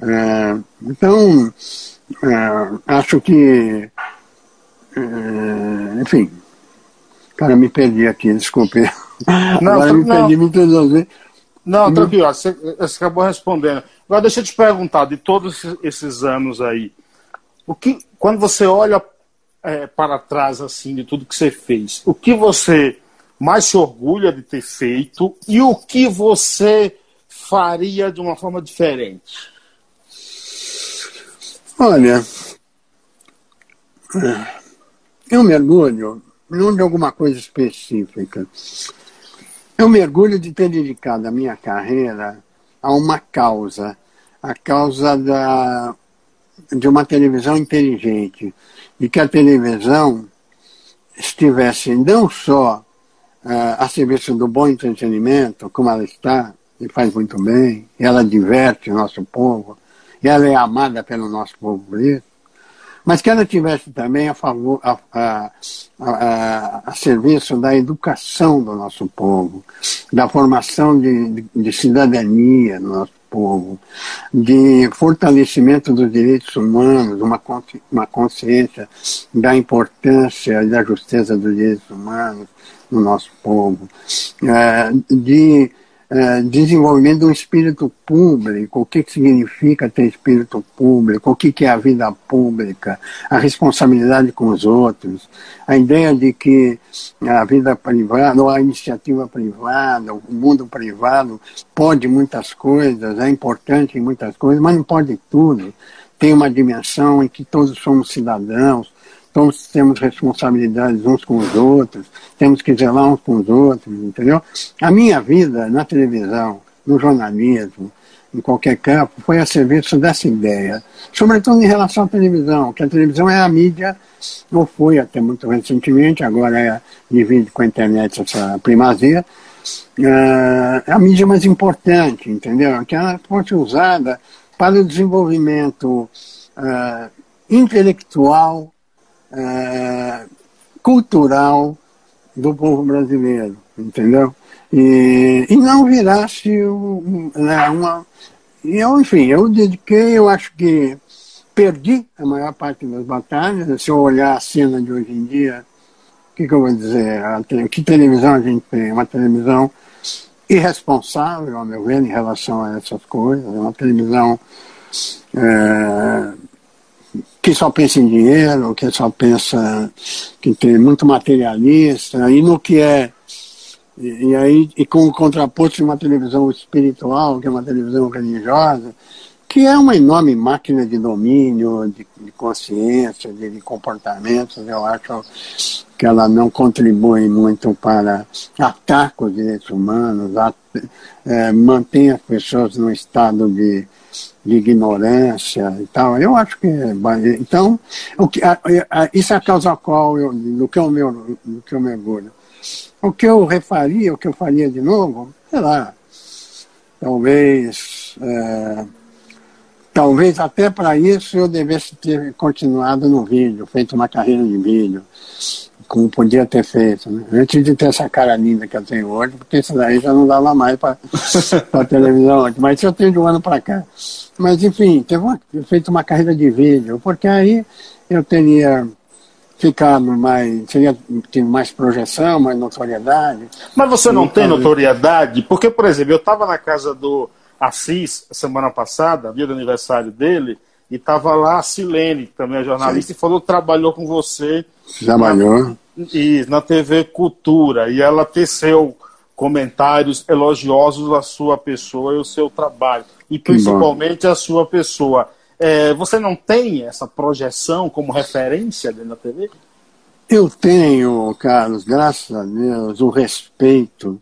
Speaker 2: É, então, é, acho que, é, enfim, cara, me perdi aqui, desculpe. <laughs> Não, Agora me não. perdi muitas vezes.
Speaker 1: Não, tranquilo, você, você acabou respondendo. Agora deixa eu te perguntar, de todos esses anos aí, o que, quando você olha é, para trás assim de tudo que você fez, o que você mais se orgulha de ter feito e o que você faria de uma forma diferente?
Speaker 2: Olha, eu mergulho não de alguma coisa específica. Eu mergulho de ter dedicado a minha carreira a uma causa, a causa da, de uma televisão inteligente, e que a televisão estivesse não só uh, a serviço do bom entretenimento, como ela está, e faz muito bem, ela diverte o nosso povo, e ela é amada pelo nosso povo preto, mas que ela tivesse também a, favor, a, a, a, a, serviço da educação do nosso povo, da formação de, de, de cidadania do nosso povo, de fortalecimento dos direitos humanos, uma, uma consciência da importância e da justeza dos direitos humanos, no nosso povo, é, de é, desenvolvimento de um espírito público, o que, que significa ter espírito público, o que, que é a vida pública, a responsabilidade com os outros, a ideia de que a vida privada ou a iniciativa privada, o mundo privado pode muitas coisas, é importante em muitas coisas, mas não pode tudo. Tem uma dimensão em que todos somos cidadãos, todos temos responsabilidades uns com os outros, temos que zelar uns com os outros, entendeu? A minha vida na televisão, no jornalismo, em qualquer campo, foi a serviço dessa ideia, sobretudo em relação à televisão, que a televisão é a mídia, ou foi até muito recentemente, agora é, divide com a internet essa primazia, é a mídia mais importante, entendeu? Que ela fosse usada para o desenvolvimento uh, intelectual é, cultural do povo brasileiro, entendeu? E, e não virasse né, uma. Eu, enfim, eu dediquei, eu acho que perdi a maior parte das batalhas. Se eu olhar a cena de hoje em dia, o que, que eu vou dizer? A, que televisão a gente tem? Uma televisão irresponsável, ao meu ver, em relação a essas coisas. É uma televisão é, que só pensa em dinheiro, que só pensa que tem muito materialista, e no que é. E, e aí, e com o contraposto de uma televisão espiritual, que é uma televisão religiosa, que é uma enorme máquina de domínio, de, de consciência, de, de, comportamentos. Eu acho que ela não contribui muito para atacar os direitos humanos, at, é, mantém as pessoas num estado de, de ignorância e tal. Eu acho que então o que, a, a, isso é a causa qual eu, do que eu meu, do que eu mergulho. O que eu refaria, o que eu faria de novo, sei lá, talvez é, Talvez até para isso eu devesse ter continuado no vídeo, feito uma carreira de vídeo, como podia ter feito, né? antes de ter essa cara linda que eu tenho hoje, porque isso daí já não dava mais para <laughs> a televisão Mas isso eu tenho de um ano para cá. Mas enfim, ter feito uma carreira de vídeo, porque aí eu teria ficado mais, teria tido mais projeção, mais notoriedade.
Speaker 1: Mas você não tem notoriedade? Porque, por exemplo, eu estava na casa do Assis, semana passada, dia do aniversário dele, e estava lá a Silene, também é jornalista, Sim. e falou que trabalhou com você.
Speaker 2: Trabalhou.
Speaker 1: Na, e na TV Cultura, e ela teceu comentários elogiosos à sua pessoa e ao seu trabalho, e principalmente à sua pessoa. É, você não tem essa projeção como referência dentro da TV?
Speaker 2: Eu tenho, Carlos, graças a Deus, o respeito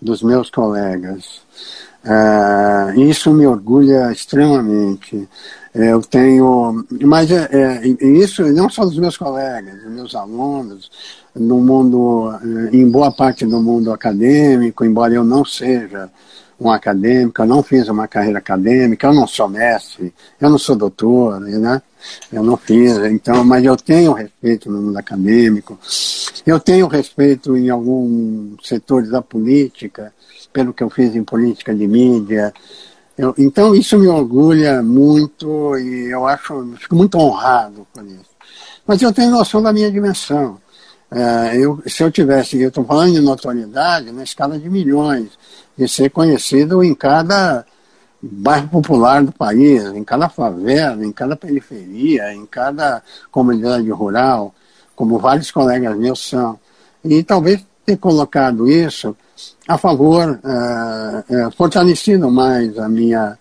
Speaker 2: dos meus colegas. Uh, isso me orgulha extremamente. Eu tenho, mas é, é, isso não só dos meus colegas, dos meus alunos, no mundo, eh, em boa parte do mundo acadêmico, embora eu não seja um acadêmico, eu não fiz uma carreira acadêmica, eu não sou mestre, eu não sou doutor, né? Eu não fiz, então, mas eu tenho respeito no mundo acadêmico, eu tenho respeito em alguns setores da política, pelo que eu fiz em política de mídia. Eu, então, isso me orgulha muito e eu acho, fico muito honrado com isso. Mas eu tenho noção da minha dimensão. É, eu, se eu tivesse, eu estou falando de notoriedade na escala de milhões, de ser conhecido em cada bairro popular do país, em cada favela, em cada periferia, em cada comunidade rural, como vários colegas meus são. E talvez ter colocado isso a favor, uh, uh, fortalecendo mais a minha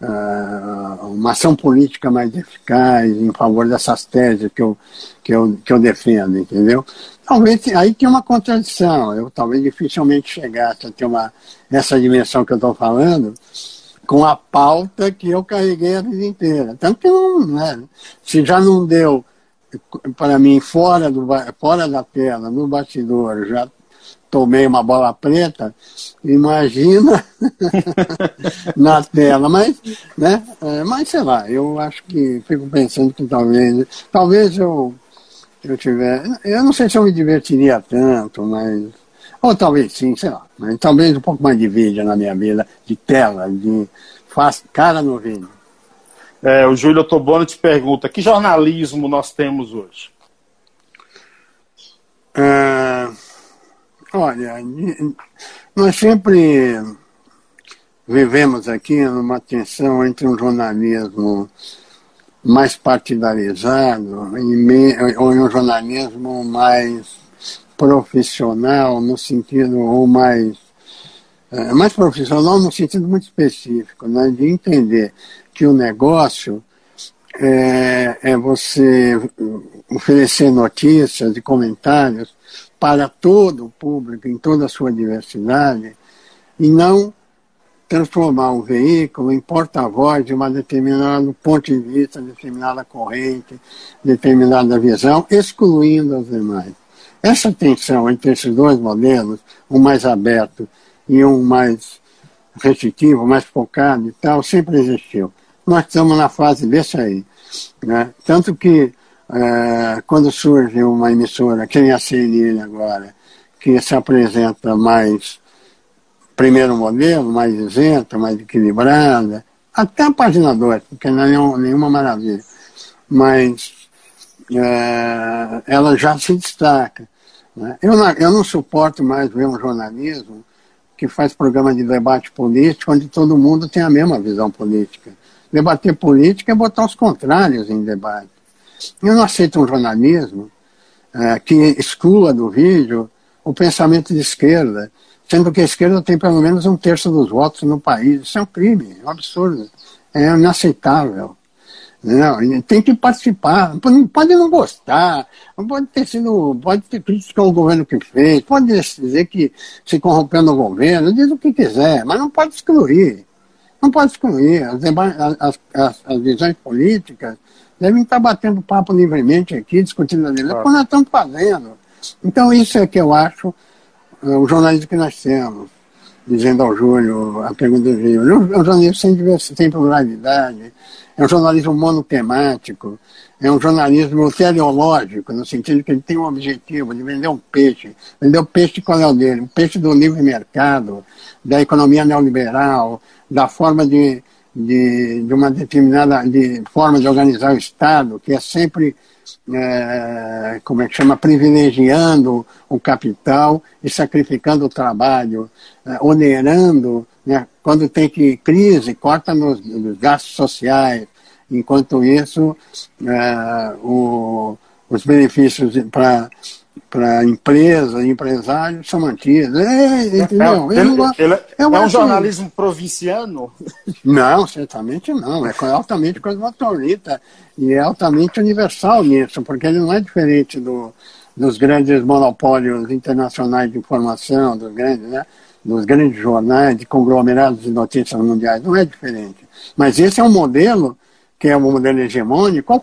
Speaker 2: uh, uma ação política mais eficaz em favor dessas teses que eu, que eu, que eu defendo, entendeu? Talvez aí tem uma contradição, eu talvez dificilmente chegasse a ter uma, essa dimensão que eu estou falando, com a pauta que eu carreguei a vida inteira. Tanto que não, né? se já não deu para mim fora, do, fora da tela, no bastidor, já tomei uma bola preta, imagina <laughs> na tela. Mas, né, é, mas sei lá, eu acho que fico pensando que talvez, talvez eu, eu tiver, eu não sei se eu me divertiria tanto, mas, ou talvez sim, sei lá, mas talvez um pouco mais de vídeo na minha vida, de tela, de faz cara no vídeo.
Speaker 1: É, o Júlio Toboni te pergunta, que jornalismo nós temos hoje?
Speaker 2: É, Olha, nós sempre vivemos aqui numa tensão entre um jornalismo mais partidarizado ou um jornalismo mais profissional no sentido ou mais é, mais profissional no sentido muito específico, né, de entender que o negócio é, é você oferecer notícias e comentários para todo o público, em toda a sua diversidade, e não transformar um veículo em porta-voz de uma determinado ponto de vista, determinada corrente, determinada visão, excluindo as demais. Essa tensão entre esses dois modelos, um mais aberto e um mais restritivo, mais focado e tal, sempre existiu. Nós estamos na fase desse aí. Né? Tanto que é, quando surge uma emissora, que nem a CNN agora, que se apresenta mais primeiro modelo, mais isenta, mais equilibrada, até a página 2, porque não é nenhuma maravilha, mas é, ela já se destaca. Né? Eu, não, eu não suporto mais ver um jornalismo que faz programa de debate político onde todo mundo tem a mesma visão política. Debater política é botar os contrários em debate. Eu não aceito um jornalismo é, que exclua do vídeo o pensamento de esquerda, sendo que a esquerda tem pelo menos um terço dos votos no país. Isso é um crime, é um absurdo. é inaceitável. Não, tem que participar, pode não gostar, pode ter sido, pode ter crítica ao governo que fez, pode dizer que se corrompeu no governo, diz o que quiser, mas não pode excluir. Não pode excluir. As, as, as, as visões políticas devem estar batendo papo livremente aqui, discutindo a lei, claro. como nós estamos fazendo. Então isso é que eu acho é, o jornalismo que nós temos dizendo ao Júlio, a pergunta do Júlio, é um jornalismo sem, sem pluralidade, é um jornalismo monotemático, é um jornalismo teleológico, no sentido que ele tem um objetivo de vender um peixe. Vender o peixe qual é o dele? O peixe do livre mercado, da economia neoliberal, da forma de, de, de uma determinada de forma de organizar o Estado, que é sempre é, como é que chama, privilegiando o capital e sacrificando o trabalho, é, onerando, né, quando tem que crise, corta nos, nos gastos sociais, enquanto isso é, o, os benefícios para para empresas, empresários são mantidos. É,
Speaker 1: entendeu? É, ele, ele, é um jornalismo provinciano?
Speaker 2: Não, certamente não. É altamente cosmopolita e é altamente universal nisso, porque ele não é diferente do, dos grandes monopólios internacionais de informação, dos grandes, né, dos grandes jornais, de conglomerados de notícias mundiais. Não é diferente. Mas esse é um modelo, que é um modelo hegemônico,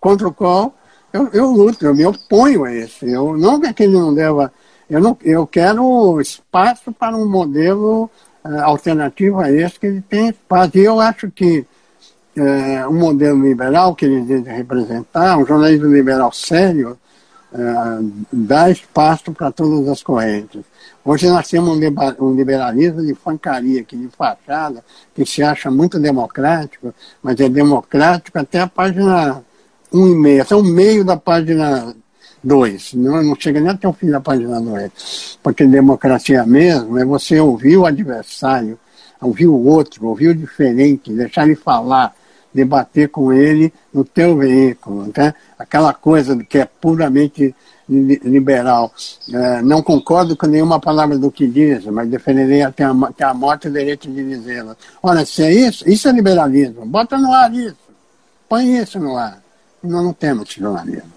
Speaker 2: contra o qual eu, eu luto, eu me oponho a esse. Eu, não que ele não deva. Eu, não, eu quero espaço para um modelo uh, alternativo a esse que ele tem espaço. E eu acho que uh, um modelo liberal que ele deve representar, um jornalismo liberal sério, uh, dá espaço para todas as correntes. Hoje nós temos um, liberalismo de fancaria, que de fachada, que se acha muito democrático, mas é democrático até a página um e meio, até o meio da página 2. Não, não chega nem até o fim da página 2. Porque democracia mesmo é você ouvir o adversário, ouvir o outro, ouvir o diferente, deixar ele falar, debater com ele no teu veículo. Tá? Aquela coisa que é puramente liberal. É, não concordo com nenhuma palavra do que diz, mas defenderei até a, até a morte o direito de dizê-la. Ora, se é isso, isso é liberalismo. Bota no ar isso. Põe isso no ar. Nós não temos jornalismo.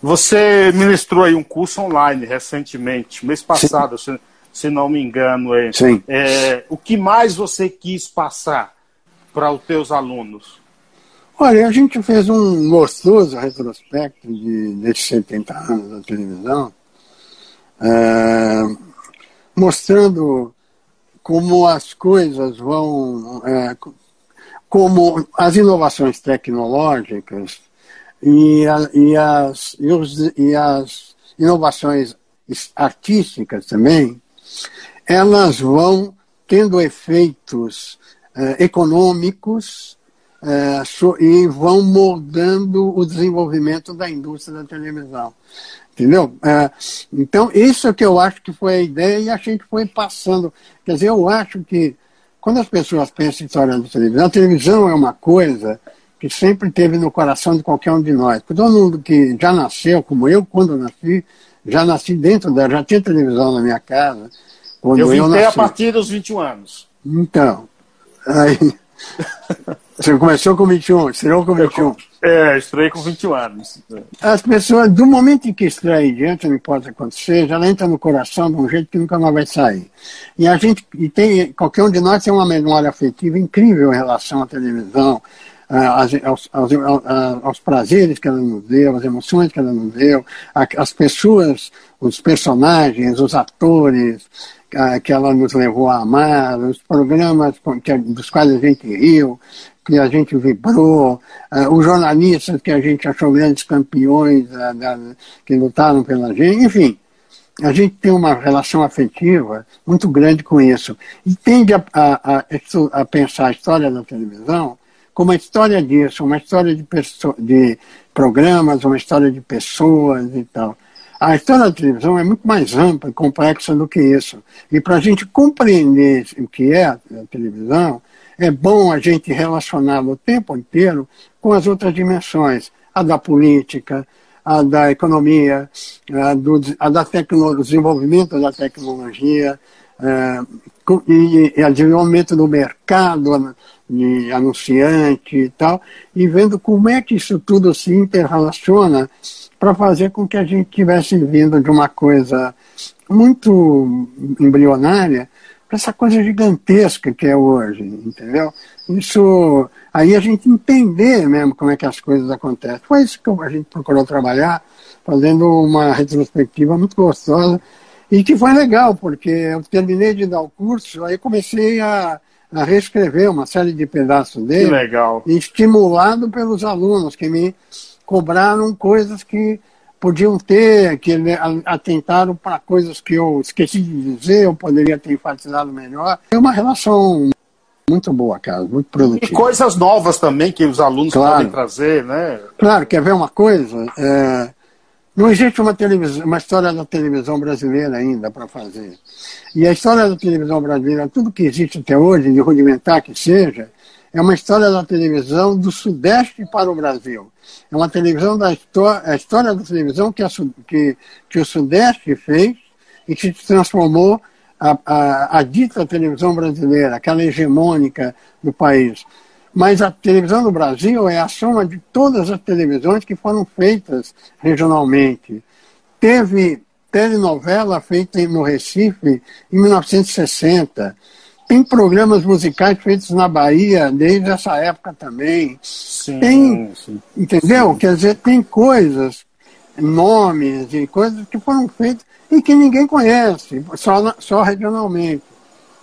Speaker 1: Você ministrou aí um curso online recentemente, mês passado, se, se, não me engano. É,
Speaker 2: Sim.
Speaker 1: É, o que mais você quis passar para os teus alunos?
Speaker 2: Olha, a gente fez um gostoso retrospecto de, desses 70 anos da televisão, é, mostrando como as coisas vão, é, como as inovações tecnológicas e, a, e, as, e, os, e as inovações artísticas também, elas vão tendo efeitos eh, econômicos so, e vão moldando o desenvolvimento da indústria da televisão. Entendeu? Eh, então, isso é que eu acho que foi a ideia e a gente foi passando. Quer dizer, eu acho que quando as pessoas pensam em história da televisão, a televisão é uma coisa que sempre teve no coração de qualquer um de nós. Todo mundo que já nasceu, como eu, quando nasci, já nasci dentro da. Já tinha televisão na minha casa.
Speaker 1: Quando eu, eu nasci. a partir dos 21 anos.
Speaker 2: Então. Aí. <laughs> Você começou com 21, estreou com 21.
Speaker 1: É, estreiei com 21 anos.
Speaker 2: As pessoas, do momento em que estreia em diante, não importa acontecer, já entra no coração de um jeito que nunca mais vai sair. E a gente, e tem, qualquer um de nós tem uma memória afetiva incrível em relação à televisão, aos, aos, aos, prazeres que ela nos deu, as emoções que ela nos deu, as pessoas, os personagens, os atores que ela nos levou a amar, os programas dos quais a gente riu, que a gente vibrou, os jornalistas que a gente achou grandes campeões, que lutaram pela gente, enfim. A gente tem uma relação afetiva muito grande com isso. E tende a, a, a, a pensar a história da televisão com uma história disso, uma história de, de programas, uma história de pessoas e tal. A história da televisão é muito mais ampla e complexa do que isso. E para a gente compreender o que é a televisão, é bom a gente relacioná-la o tempo inteiro com as outras dimensões, a da política, a da economia, a do, a da tecno, desenvolvimento da tecnologia, é, e, e o desenvolvimento do mercado de anunciante e tal, e vendo como é que isso tudo se interrelaciona para fazer com que a gente tivesse vindo de uma coisa muito embrionária para essa coisa gigantesca que é hoje, entendeu? Isso, aí a gente entender mesmo como é que as coisas acontecem. Foi isso que a gente procurou trabalhar, fazendo uma retrospectiva muito gostosa e que foi legal, porque eu terminei de dar o curso, aí comecei a a reescrever uma série de pedaços dele.
Speaker 1: Que legal.
Speaker 2: Estimulado pelos alunos que me cobraram coisas que podiam ter, que atentaram para coisas que eu esqueci de dizer, eu poderia ter enfatizado melhor. É uma relação muito boa, cara, muito produtiva.
Speaker 1: E coisas novas também que os alunos claro. podem trazer, né?
Speaker 2: Claro, quer ver uma coisa? É, não existe uma, televisão, uma história da televisão brasileira ainda para fazer. E a história da televisão brasileira, tudo que existe até hoje, de rudimentar que seja, é uma história da televisão do Sudeste para o Brasil. É uma televisão da história, a história da televisão que, a, que, que o Sudeste fez e que transformou a, a, a dita televisão brasileira, aquela hegemônica do país. Mas a televisão do Brasil é a soma de todas as televisões que foram feitas regionalmente. Teve telenovela feita no Recife em 1960. Tem programas musicais feitos na Bahia desde essa época também.
Speaker 1: Sim,
Speaker 2: tem,
Speaker 1: sim.
Speaker 2: entendeu? Sim. Quer dizer, tem coisas, nomes e coisas que foram feitas e que ninguém conhece, só, só regionalmente.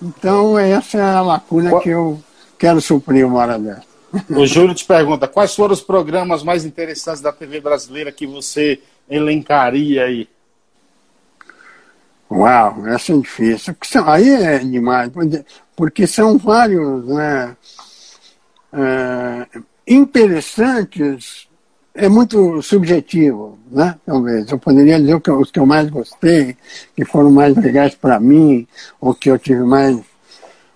Speaker 2: Então, essa é a lacuna Qual... que eu quero suprir uma hora dessa.
Speaker 1: O Júlio te pergunta, quais foram os programas mais interessantes da TV brasileira que você elencaria aí?
Speaker 2: Uau, essa é difícil. Aí é demais, porque são vários né, é, interessantes, é muito subjetivo, né? Talvez. Eu poderia dizer que os que eu mais gostei, que foram mais legais para mim, ou que eu tive mais.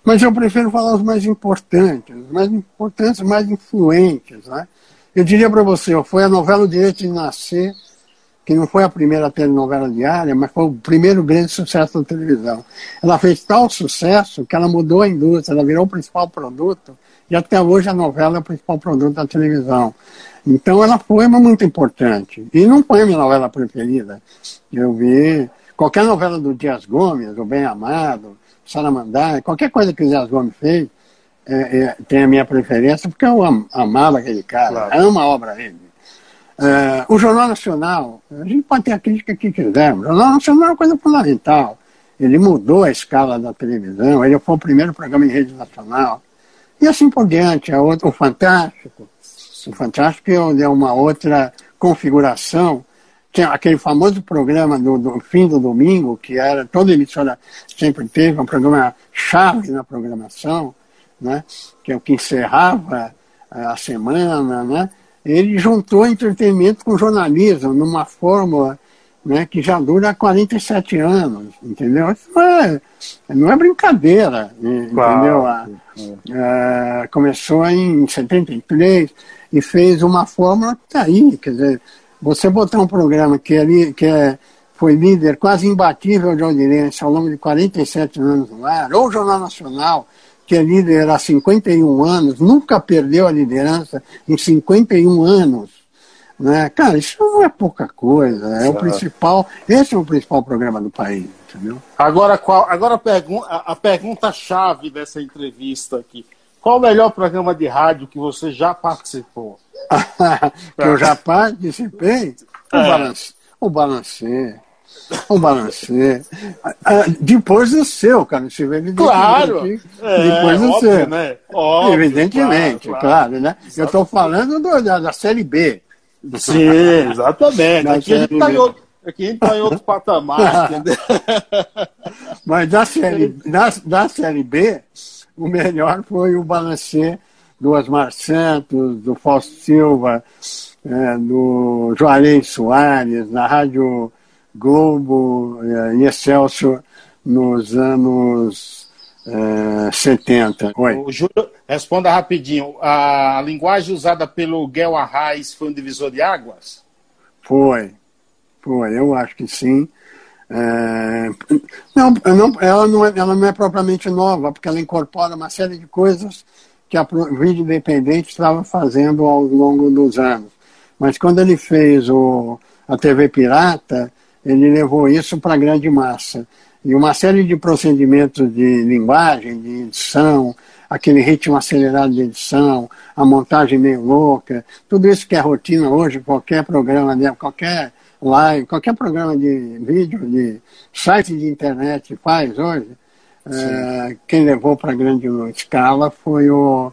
Speaker 2: Mas eu prefiro falar os mais importantes, os mais importantes, mais influentes. Né? Eu diria para você, foi a novela O Direito de Nascer, que não foi a primeira telenovela diária, mas foi o primeiro grande sucesso da televisão. Ela fez tal sucesso que ela mudou a indústria, ela virou o principal produto, e até hoje a novela é o principal produto da televisão. Então ela foi muito importante. E não foi a minha novela preferida. Eu vi qualquer novela do Dias Gomes, O Bem Amado, Saramandá, qualquer coisa que o Dias Gomes fez, é, é, tem a minha preferência, porque eu am, amava aquele cara, claro. amo a obra dele. É, o Jornal Nacional, a gente pode ter a crítica que quiser, o Jornal Nacional é uma coisa fundamental. Ele mudou a escala da televisão, ele foi o primeiro programa em rede nacional. E assim por diante, a outra, o Fantástico. O Fantástico é uma outra configuração. Tinha aquele famoso programa do, do, fim do domingo, que era, toda emissora sempre teve, um programa chave na programação, né? que é o que encerrava a semana, né? Ele juntou entretenimento com jornalismo numa fórmula né, que já dura 47 anos, entendeu? Isso não é, não é brincadeira, entendeu? É, começou em 73 e fez uma fórmula que está aí, quer dizer, você botar um programa que, é, que é, foi líder quase imbatível de audiência ao longo de 47 anos no ar, ou Jornal Nacional, que é líder há 51 anos, nunca perdeu a liderança em 51 anos. Né? Cara, isso não é pouca coisa, é o principal, esse é o principal programa do país, entendeu?
Speaker 1: Agora, qual, agora a, pergun a, pergunta-chave dessa entrevista aqui. Qual o melhor programa de rádio que você já participou? <laughs>
Speaker 2: que eu já participei? O, é. balance, o Balancê. Um balancê. Ah, depois do seu, cara.
Speaker 1: Evidentemente. Claro!
Speaker 2: É, depois do óbvio, seu. Né? Óbvio, evidentemente, claro, claro, claro né? Eu estou falando do, da, da Série B.
Speaker 1: Sim, exatamente. Aqui a, gente tá outro, aqui está em outro patamar, <laughs> entendeu?
Speaker 2: Mas da série, da, da série B, o melhor foi o balancê do Osmar Santos, do Fausto Silva, é, do Juarez Soares, na Rádio Globo eh, e Excelsior nos anos eh, 70.
Speaker 1: Oi. O Júlio, responda rapidinho. A linguagem usada pelo Guel Arraes foi um divisor de águas?
Speaker 2: Foi. Foi, eu acho que sim. É... Não, não, ela, não é, ela não é propriamente nova, porque ela incorpora uma série de coisas que a Vídeo Independente estava fazendo ao longo dos anos. Mas quando ele fez o, a TV Pirata, ele levou isso para a grande massa. E uma série de procedimentos de linguagem, de edição, aquele ritmo acelerado de edição, a montagem meio louca, tudo isso que é rotina hoje, qualquer programa, qualquer live, qualquer programa de vídeo, de site de internet faz hoje, é, quem levou para grande escala foi o,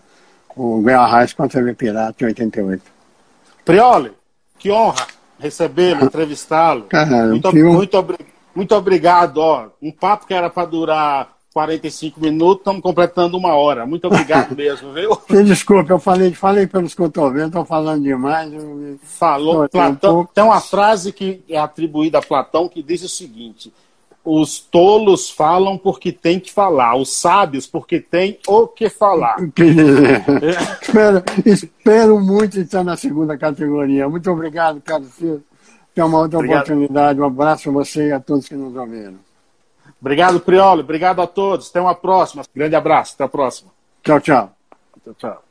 Speaker 2: o Guerra Reis com a TV Pirata em 88.
Speaker 1: Prioli, que honra recebê-lo, entrevistá-lo. Muito, muito, muito obrigado. Ó, um papo que era para durar 45 minutos, estamos completando uma hora. Muito obrigado <laughs> mesmo, viu?
Speaker 2: Desculpa, eu falei, falei pelos cotovelos, estou falando demais. Eu...
Speaker 1: Falou, Platão. Um tem uma frase que é atribuída a Platão que diz o seguinte: os tolos falam porque tem que falar, os sábios porque tem o que falar. <laughs>
Speaker 2: É. espero, espero muito estar na segunda categoria. Muito obrigado, Carlos Filho. Uma outra obrigado. oportunidade. Um abraço a você e a todos que nos ouviram.
Speaker 1: Obrigado, Priolo. Obrigado a todos. Até uma próxima. Grande abraço. Até a próxima.
Speaker 2: Tchau, tchau.
Speaker 1: Tchau, tchau.